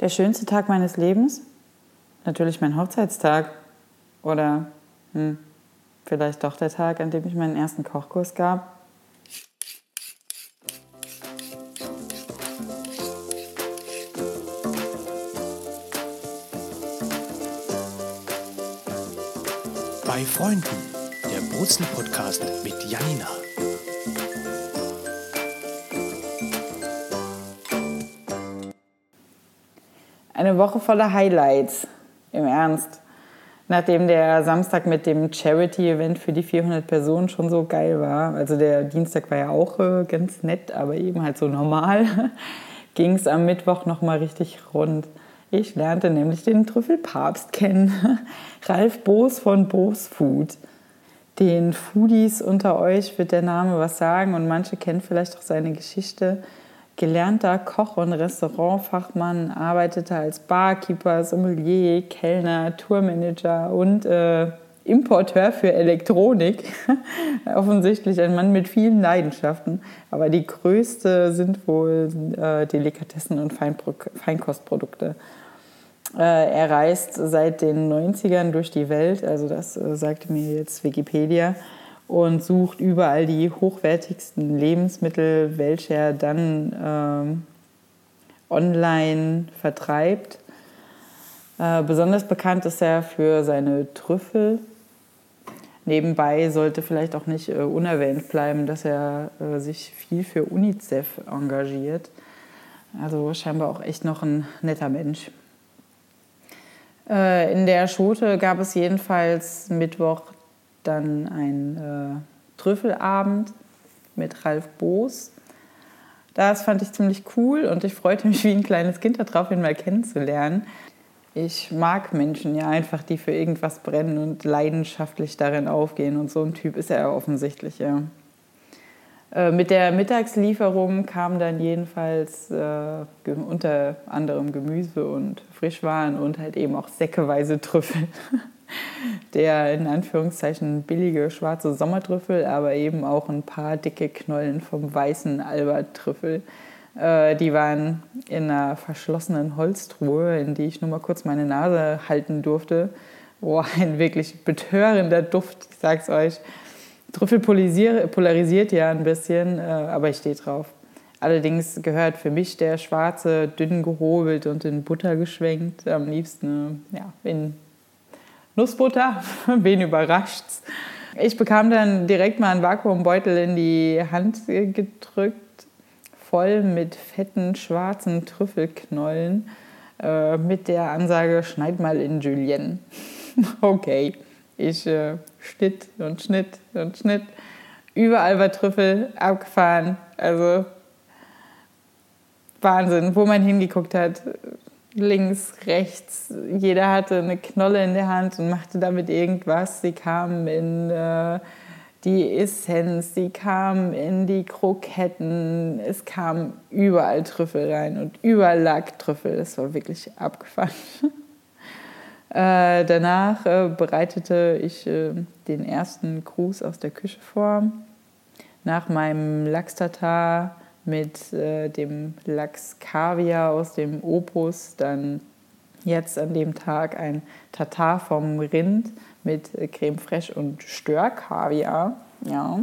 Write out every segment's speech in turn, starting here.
Der schönste Tag meines Lebens? Natürlich mein Hochzeitstag. Oder hm, vielleicht doch der Tag, an dem ich meinen ersten Kochkurs gab. Bei Freunden, der Brutzel-Podcast mit Janina. Eine Woche voller Highlights, im Ernst. Nachdem der Samstag mit dem Charity-Event für die 400 Personen schon so geil war, also der Dienstag war ja auch äh, ganz nett, aber eben halt so normal, ging es am Mittwoch nochmal richtig rund. Ich lernte nämlich den Trüffelpapst kennen, Ralf Boos von Boos Food. Den Foodies unter euch wird der Name was sagen und manche kennen vielleicht auch seine Geschichte gelernter Koch und Restaurantfachmann, arbeitete als Barkeeper, Sommelier, Kellner, Tourmanager und äh, Importeur für Elektronik. Offensichtlich ein Mann mit vielen Leidenschaften. Aber die größte sind wohl äh, Delikatessen und Feinpro Feinkostprodukte. Äh, er reist seit den 90ern durch die Welt, also das äh, sagte mir jetzt Wikipedia und sucht überall die hochwertigsten Lebensmittel, welche er dann ähm, online vertreibt. Äh, besonders bekannt ist er für seine Trüffel. Nebenbei sollte vielleicht auch nicht äh, unerwähnt bleiben, dass er äh, sich viel für UNICEF engagiert. Also scheinbar auch echt noch ein netter Mensch. Äh, in der Schote gab es jedenfalls Mittwoch dann ein äh, Trüffelabend mit Ralf Boos. Das fand ich ziemlich cool und ich freute mich wie ein kleines Kind darauf, ihn mal kennenzulernen. Ich mag Menschen ja einfach, die für irgendwas brennen und leidenschaftlich darin aufgehen. Und so ein Typ ist er offensichtlich, ja. Äh, mit der Mittagslieferung kam dann jedenfalls äh, unter anderem Gemüse und Frischwaren und halt eben auch säckeweise Trüffel. der in Anführungszeichen billige schwarze Sommertrüffel, aber eben auch ein paar dicke Knollen vom weißen Albert-Trüffel. Äh, die waren in einer verschlossenen Holztruhe, in die ich nur mal kurz meine Nase halten durfte. Boah, ein wirklich betörender Duft, ich sag's euch. Trüffel polarisiert ja ein bisschen, äh, aber ich stehe drauf. Allerdings gehört für mich der schwarze, dünn gehobelt und in Butter geschwenkt, am liebsten ja, in Nussbutter. Wen überrascht's? Ich bekam dann direkt mal einen Vakuumbeutel in die Hand gedrückt, voll mit fetten schwarzen Trüffelknollen, äh, mit der Ansage: Schneid mal in Julienne. okay, ich äh, schnitt und schnitt und schnitt. Überall war Trüffel abgefahren. Also Wahnsinn, wo man hingeguckt hat links, rechts. Jeder hatte eine Knolle in der Hand und machte damit irgendwas. Sie kamen in äh, die Essenz, sie kamen in die Kroketten. Es kamen überall Trüffel rein und überall lag Trüffel. Das war wirklich abgefahren. äh, danach äh, bereitete ich äh, den ersten Gruß aus der Küche vor. Nach meinem Lachs-Tatar mit äh, dem Lachs Kaviar aus dem Opus, dann jetzt an dem Tag ein Tatar vom Rind mit äh, Creme fraiche und Störkaviar. Ja.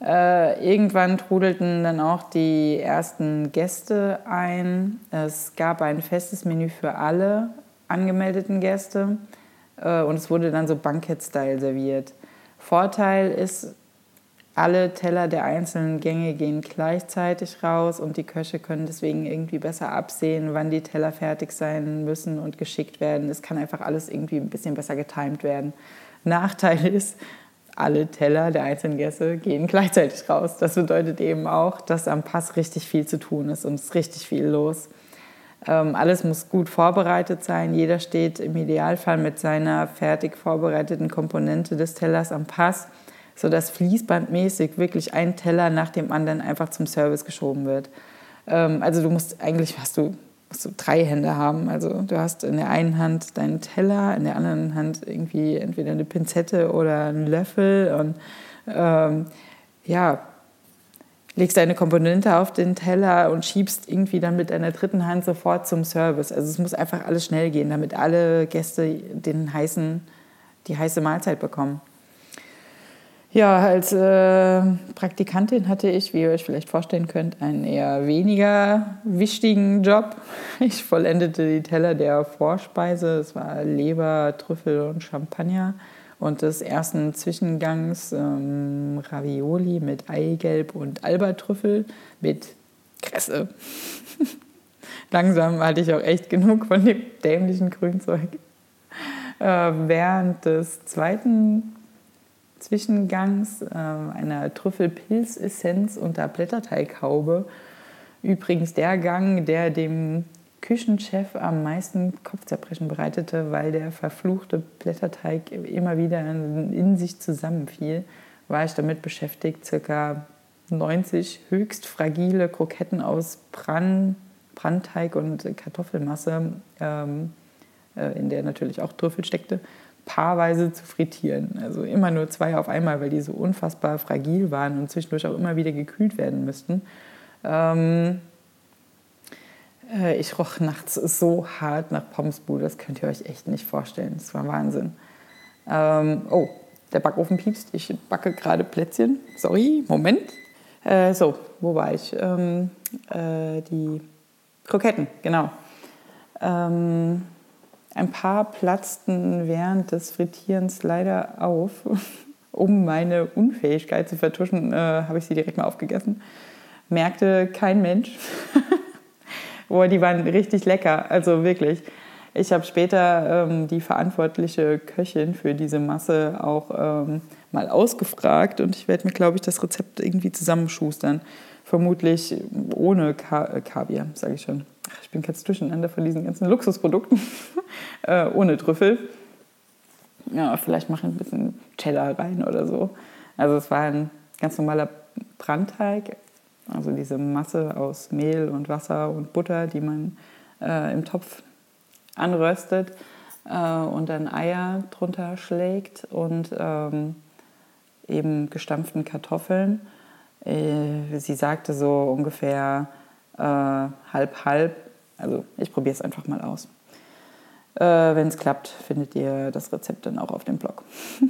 Äh, irgendwann trudelten dann auch die ersten Gäste ein. Es gab ein festes Menü für alle angemeldeten Gäste äh, und es wurde dann so Bankett-Style serviert. Vorteil ist, alle Teller der einzelnen Gänge gehen gleichzeitig raus und die Köche können deswegen irgendwie besser absehen, wann die Teller fertig sein müssen und geschickt werden. Es kann einfach alles irgendwie ein bisschen besser getimt werden. Nachteil ist, alle Teller der einzelnen Gäste gehen gleichzeitig raus. Das bedeutet eben auch, dass am Pass richtig viel zu tun ist und es ist richtig viel los. Ähm, alles muss gut vorbereitet sein. Jeder steht im Idealfall mit seiner fertig vorbereiteten Komponente des Tellers am Pass so dass fließbandmäßig wirklich ein Teller nach dem anderen einfach zum Service geschoben wird. Ähm, also du musst eigentlich hast du, musst du drei Hände haben. Also du hast in der einen Hand deinen Teller, in der anderen Hand irgendwie entweder eine Pinzette oder einen Löffel und ähm, ja, legst deine Komponente auf den Teller und schiebst irgendwie dann mit deiner dritten Hand sofort zum Service. Also es muss einfach alles schnell gehen, damit alle Gäste den heißen, die heiße Mahlzeit bekommen. Ja, als äh, Praktikantin hatte ich, wie ihr euch vielleicht vorstellen könnt, einen eher weniger wichtigen Job. Ich vollendete die Teller der Vorspeise. Es war Leber, Trüffel und Champagner. Und des ersten Zwischengangs ähm, Ravioli mit Eigelb und Albertrüffel mit Kresse. Langsam hatte ich auch echt genug von dem dämlichen Grünzeug. Äh, während des zweiten Zwischengangs äh, einer Trüffelpilzessenz unter Blätterteighaube. Übrigens der Gang, der dem Küchenchef am meisten Kopfzerbrechen bereitete, weil der verfluchte Blätterteig immer wieder in sich zusammenfiel, war ich damit beschäftigt, circa 90 höchst fragile Kroketten aus Bran, Brandteig und Kartoffelmasse, ähm, äh, in der natürlich auch Trüffel steckte, paarweise zu frittieren. Also immer nur zwei auf einmal, weil die so unfassbar fragil waren und zwischendurch auch immer wieder gekühlt werden müssten. Ähm, äh, ich roch nachts so hart nach Pommesbude, das könnt ihr euch echt nicht vorstellen. Das war Wahnsinn. Ähm, oh, der Backofen piepst. Ich backe gerade Plätzchen. Sorry, Moment. Äh, so, wo war ich? Ähm, äh, die Kroketten, genau. Ähm, ein paar platzten während des Frittierens leider auf. um meine Unfähigkeit zu vertuschen, äh, habe ich sie direkt mal aufgegessen. Merkte kein Mensch. Boah, die waren richtig lecker, also wirklich. Ich habe später ähm, die verantwortliche Köchin für diese Masse auch ähm, mal ausgefragt und ich werde mir, glaube ich, das Rezept irgendwie zusammenschustern. Vermutlich ohne Ka äh, Kaviar, sage ich schon. Ich bin ganz durcheinander von diesen ganzen Luxusprodukten. äh, ohne Trüffel. Ja, vielleicht mache ich ein bisschen Cheddar rein oder so. Also es war ein ganz normaler Brandteig, also diese Masse aus Mehl und Wasser und Butter, die man äh, im Topf anröstet äh, und dann Eier drunter schlägt und ähm, eben gestampften Kartoffeln. Äh, sie sagte so ungefähr äh, halb halb. Also ich probiere es einfach mal aus. Äh, Wenn es klappt, findet ihr das Rezept dann auch auf dem Blog.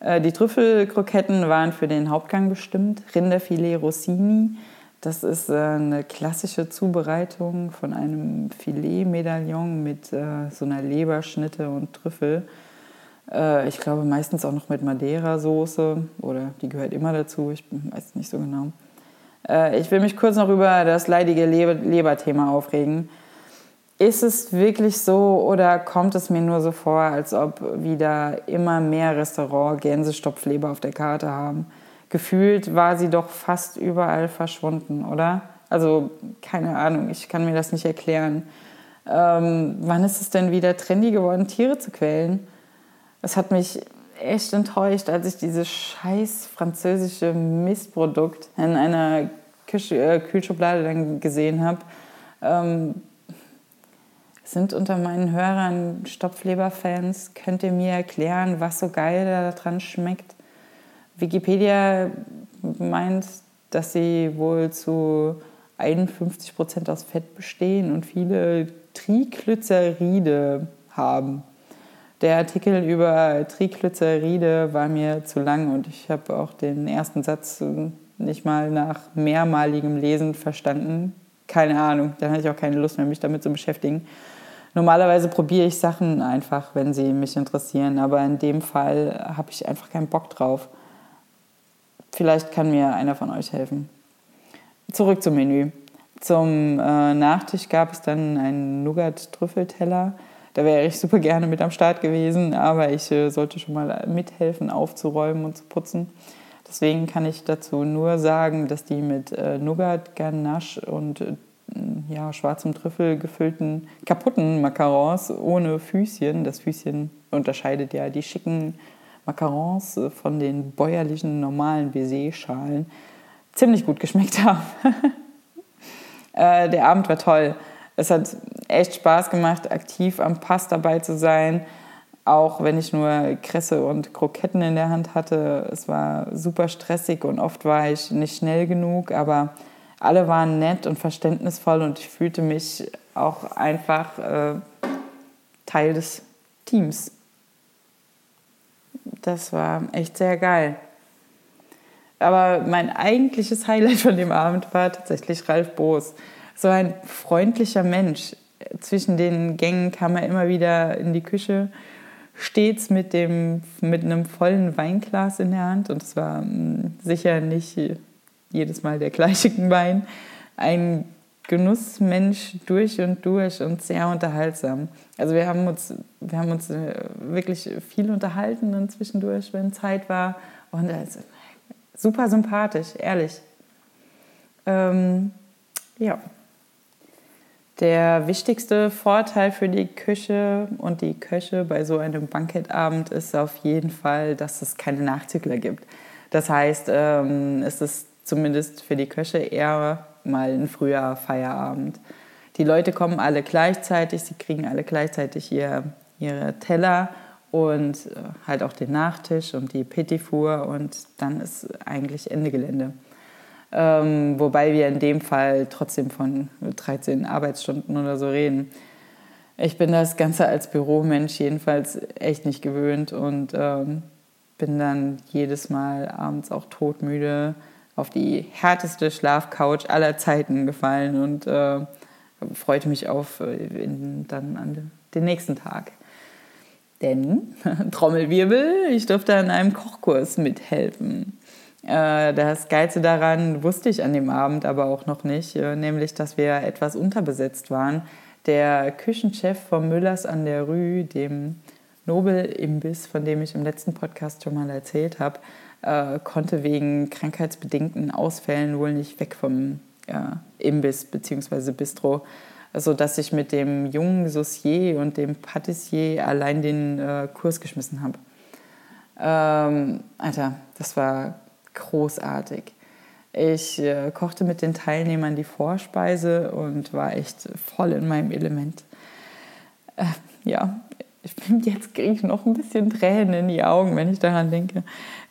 Äh, die Trüffelkroketten waren für den Hauptgang bestimmt. Rinderfilet Rossini. Das ist äh, eine klassische Zubereitung von einem Filet-Medaillon mit so einer Leberschnitte und Trüffel. Ich glaube meistens auch noch mit Madeira-Soße oder die gehört immer dazu, ich weiß nicht so genau. Ich will mich kurz noch über das leidige Leberthema aufregen. Ist es wirklich so oder kommt es mir nur so vor, als ob wieder immer mehr Restaurant Gänsestopfleber auf der Karte haben? Gefühlt war sie doch fast überall verschwunden, oder? Also keine Ahnung, ich kann mir das nicht erklären. Ähm, wann ist es denn wieder trendy geworden, Tiere zu quälen? Es hat mich echt enttäuscht, als ich dieses scheiß französische Mistprodukt in einer Küche, äh, Kühlschublade dann gesehen habe. Ähm, sind unter meinen Hörern Stopfleber-Fans? Könnt ihr mir erklären, was so geil daran schmeckt? Wikipedia meint, dass sie wohl zu 51 Prozent aus Fett bestehen und viele Triglyceride haben. Der Artikel über Triglyceride war mir zu lang und ich habe auch den ersten Satz nicht mal nach mehrmaligem Lesen verstanden. Keine Ahnung, dann hatte ich auch keine Lust mehr, mich damit zu beschäftigen. Normalerweise probiere ich Sachen einfach, wenn sie mich interessieren, aber in dem Fall habe ich einfach keinen Bock drauf. Vielleicht kann mir einer von euch helfen. Zurück zum Menü. Zum äh, Nachtisch gab es dann einen Nougat-Trüffelteller. Da wäre ich super gerne mit am Start gewesen, aber ich äh, sollte schon mal mithelfen, aufzuräumen und zu putzen. Deswegen kann ich dazu nur sagen, dass die mit äh, Nougat, Ganache und ja, schwarzem Trüffel gefüllten kaputten Macarons ohne Füßchen. Das Füßchen unterscheidet ja die schicken Macarons von den bäuerlichen normalen Baiser-Schalen. Ziemlich gut geschmeckt haben. Äh, der Abend war toll. Es hat echt Spaß gemacht, aktiv am Pass dabei zu sein. auch wenn ich nur Kresse und Kroketten in der Hand hatte. Es war super stressig und oft war ich nicht schnell genug, aber alle waren nett und verständnisvoll und ich fühlte mich auch einfach äh, Teil des Teams. Das war echt sehr geil. Aber mein eigentliches Highlight von dem Abend war tatsächlich Ralf Boos. So ein freundlicher Mensch. Zwischen den Gängen kam er immer wieder in die Küche, stets mit, dem, mit einem vollen Weinglas in der Hand. Und es war hm, sicher nicht jedes Mal der gleiche Wein. Ein Genussmensch durch und durch und sehr unterhaltsam. Also wir haben uns, wir haben uns äh, wirklich viel unterhalten und zwischendurch, wenn Zeit war. Und also, super sympathisch, ehrlich. Ähm, ja. Der wichtigste Vorteil für die Küche und die Köche bei so einem Bankettabend ist auf jeden Fall, dass es keine Nachzügler gibt. Das heißt, ähm, es ist zumindest für die Köche eher mal ein früher Feierabend. Die Leute kommen alle gleichzeitig, sie kriegen alle gleichzeitig ihr, ihre Teller und äh, halt auch den Nachtisch und die Petit Four und dann ist eigentlich Ende Gelände. Ähm, wobei wir in dem Fall trotzdem von 13 Arbeitsstunden oder so reden. Ich bin das Ganze als Büromensch jedenfalls echt nicht gewöhnt und ähm, bin dann jedes Mal abends auch todmüde auf die härteste Schlafcouch aller Zeiten gefallen und äh, freute mich auf äh, in, dann an den nächsten Tag. Denn, Trommelwirbel, ich durfte an einem Kochkurs mithelfen. Äh, das Geilste daran wusste ich an dem Abend aber auch noch nicht, äh, nämlich, dass wir etwas unterbesetzt waren. Der Küchenchef von Müllers an der Rue, dem Nobel-Imbiss, von dem ich im letzten Podcast schon mal erzählt habe, äh, konnte wegen krankheitsbedingten Ausfällen wohl nicht weg vom Imbiss bzw. Bistro, sodass ich mit dem jungen Saucier und dem Patissier allein den Kurs geschmissen habe. Ähm, Alter, das war großartig. Ich äh, kochte mit den Teilnehmern die Vorspeise und war echt voll in meinem Element. Äh, ja, ich bin jetzt kriege ich noch ein bisschen Tränen in die Augen, wenn ich daran denke.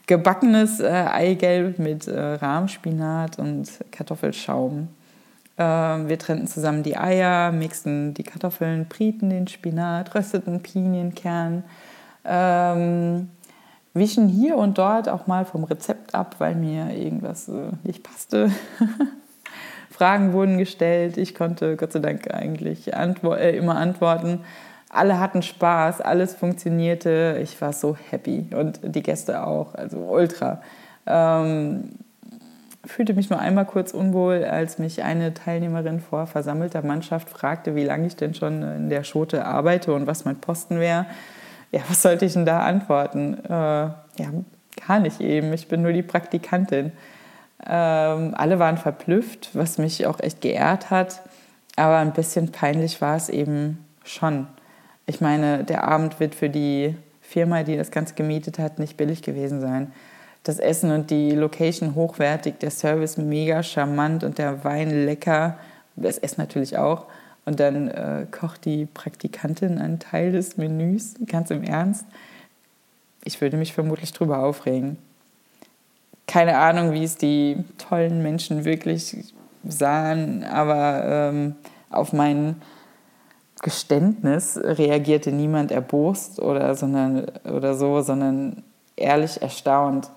Gebackenes äh, Eigelb mit äh, Rahmspinat und Kartoffelschaum. Ähm, wir trennten zusammen die Eier, mixten die Kartoffeln, brieten den Spinat, rösteten Pinienkern. Ähm, wichen hier und dort auch mal vom Rezept ab, weil mir irgendwas äh, nicht passte. Fragen wurden gestellt. Ich konnte Gott sei Dank eigentlich antwo äh, immer antworten. Alle hatten Spaß, alles funktionierte. Ich war so happy und die Gäste auch, also ultra. Ähm, fühlte mich nur einmal kurz unwohl, als mich eine Teilnehmerin vor versammelter Mannschaft fragte, wie lange ich denn schon in der Schote arbeite und was mein Posten wäre ja, was sollte ich denn da antworten? Äh, ja, gar nicht eben. Ich bin nur die Praktikantin. Ähm, alle waren verblüfft, was mich auch echt geehrt hat. Aber ein bisschen peinlich war es eben schon. Ich meine, der Abend wird für die Firma, die das Ganze gemietet hat, nicht billig gewesen sein. Das Essen und die Location hochwertig, der Service mega charmant und der Wein lecker. Das Essen natürlich auch. Und dann äh, kocht die Praktikantin einen Teil des Menüs, ganz im Ernst. Ich würde mich vermutlich drüber aufregen. Keine Ahnung, wie es die tollen Menschen wirklich sahen, aber ähm, auf mein Geständnis reagierte niemand erbost oder, sondern, oder so, sondern ehrlich erstaunt.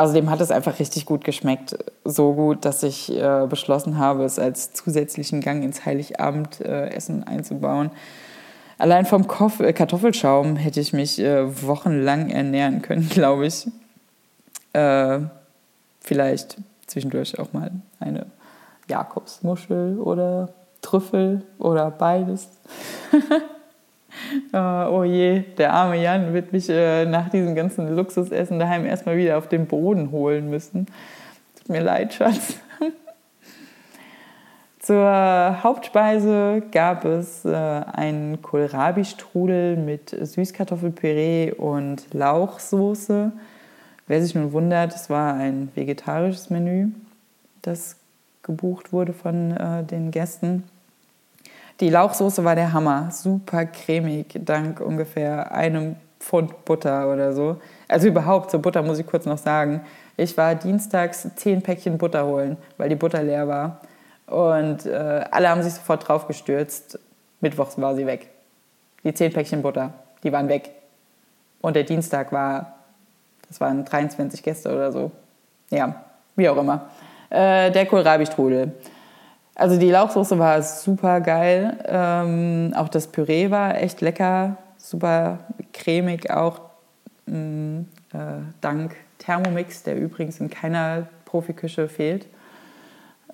Außerdem hat es einfach richtig gut geschmeckt. So gut, dass ich äh, beschlossen habe, es als zusätzlichen Gang ins Heiligabendessen äh, einzubauen. Allein vom Koff äh, Kartoffelschaum hätte ich mich äh, wochenlang ernähren können, glaube ich. Äh, vielleicht zwischendurch auch mal eine Jakobsmuschel oder Trüffel oder beides. Uh, oh je, der arme Jan wird mich äh, nach diesem ganzen Luxusessen daheim erstmal wieder auf den Boden holen müssen. Tut mir leid, Schatz. Zur Hauptspeise gab es äh, einen Kohlrabi-Strudel mit Süßkartoffelpüree und Lauchsoße. Wer sich nun wundert, es war ein vegetarisches Menü, das gebucht wurde von äh, den Gästen. Die Lauchsoße war der Hammer. Super cremig, dank ungefähr einem Pfund Butter oder so. Also überhaupt, zur Butter muss ich kurz noch sagen. Ich war dienstags zehn Päckchen Butter holen, weil die Butter leer war. Und äh, alle haben sich sofort drauf gestürzt. Mittwochs war sie weg. Die zehn Päckchen Butter, die waren weg. Und der Dienstag war, das waren 23 Gäste oder so. Ja, wie auch immer. Äh, der Kohlrabi-Strudel. Also die Lauchsoße war super geil. Ähm, auch das Püree war echt lecker, super cremig auch. Mm, äh, dank Thermomix, der übrigens in keiner Profiküche fehlt.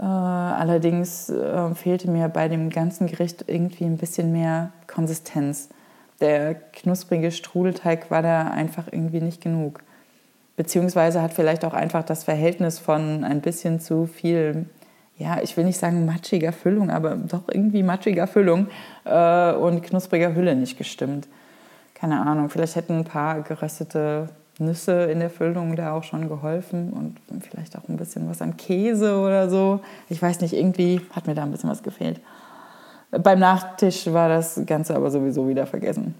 Äh, allerdings äh, fehlte mir bei dem ganzen Gericht irgendwie ein bisschen mehr Konsistenz. Der knusprige Strudelteig war da einfach irgendwie nicht genug. Beziehungsweise hat vielleicht auch einfach das Verhältnis von ein bisschen zu viel, ja, ich will nicht sagen matschiger Füllung, aber doch irgendwie matschiger Füllung äh, und knuspriger Hülle nicht gestimmt. Keine Ahnung, vielleicht hätten ein paar geröstete Nüsse in der Füllung da auch schon geholfen und vielleicht auch ein bisschen was an Käse oder so. Ich weiß nicht, irgendwie hat mir da ein bisschen was gefehlt. Beim Nachtisch war das Ganze aber sowieso wieder vergessen.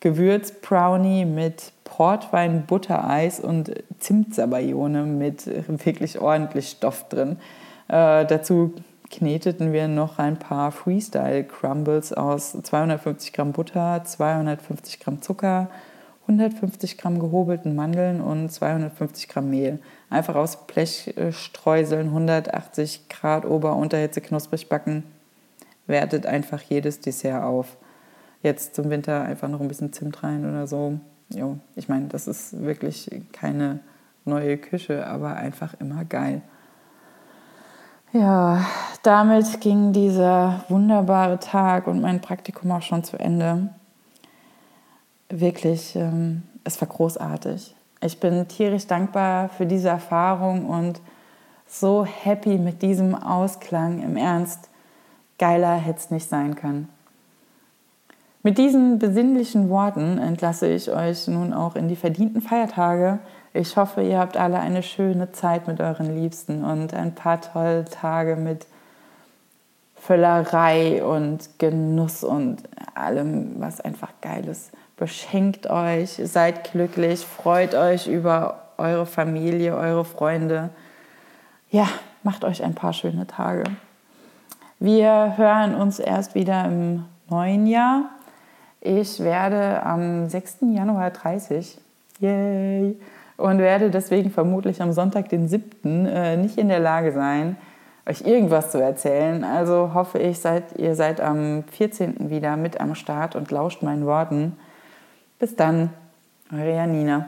Gewürz-Brownie mit Portwein, Buttereis und Zimtsabayone mit wirklich ordentlich Stoff drin. Äh, dazu kneteten wir noch ein paar Freestyle-Crumbles aus 250 Gramm Butter, 250 Gramm Zucker, 150 Gramm gehobelten Mandeln und 250 Gramm Mehl. Einfach aus Blechstreuseln, 180 Grad Ober- und Unterhitze knusprig backen. Wertet einfach jedes Dessert auf. Jetzt zum Winter einfach noch ein bisschen Zimt rein oder so. Jo, ich meine, das ist wirklich keine neue Küche, aber einfach immer geil. Ja, damit ging dieser wunderbare Tag und mein Praktikum auch schon zu Ende wirklich, ähm, es war großartig. Ich bin tierisch dankbar für diese Erfahrung und so happy mit diesem Ausklang. Im Ernst, geiler hätte es nicht sein können. Mit diesen besinnlichen Worten entlasse ich euch nun auch in die verdienten Feiertage. Ich hoffe, ihr habt alle eine schöne Zeit mit euren Liebsten und ein paar tolle Tage mit Völlerei und Genuss und allem, was einfach geil ist beschenkt euch, seid glücklich, freut euch über eure Familie, eure Freunde. Ja, macht euch ein paar schöne Tage. Wir hören uns erst wieder im neuen Jahr. Ich werde am 6. Januar 30. Yay! Und werde deswegen vermutlich am Sonntag, den 7. Äh, nicht in der Lage sein, euch irgendwas zu erzählen. Also hoffe ich, seid, ihr seid am 14. wieder mit am Start und lauscht meinen Worten. Bis dann, eure Janina.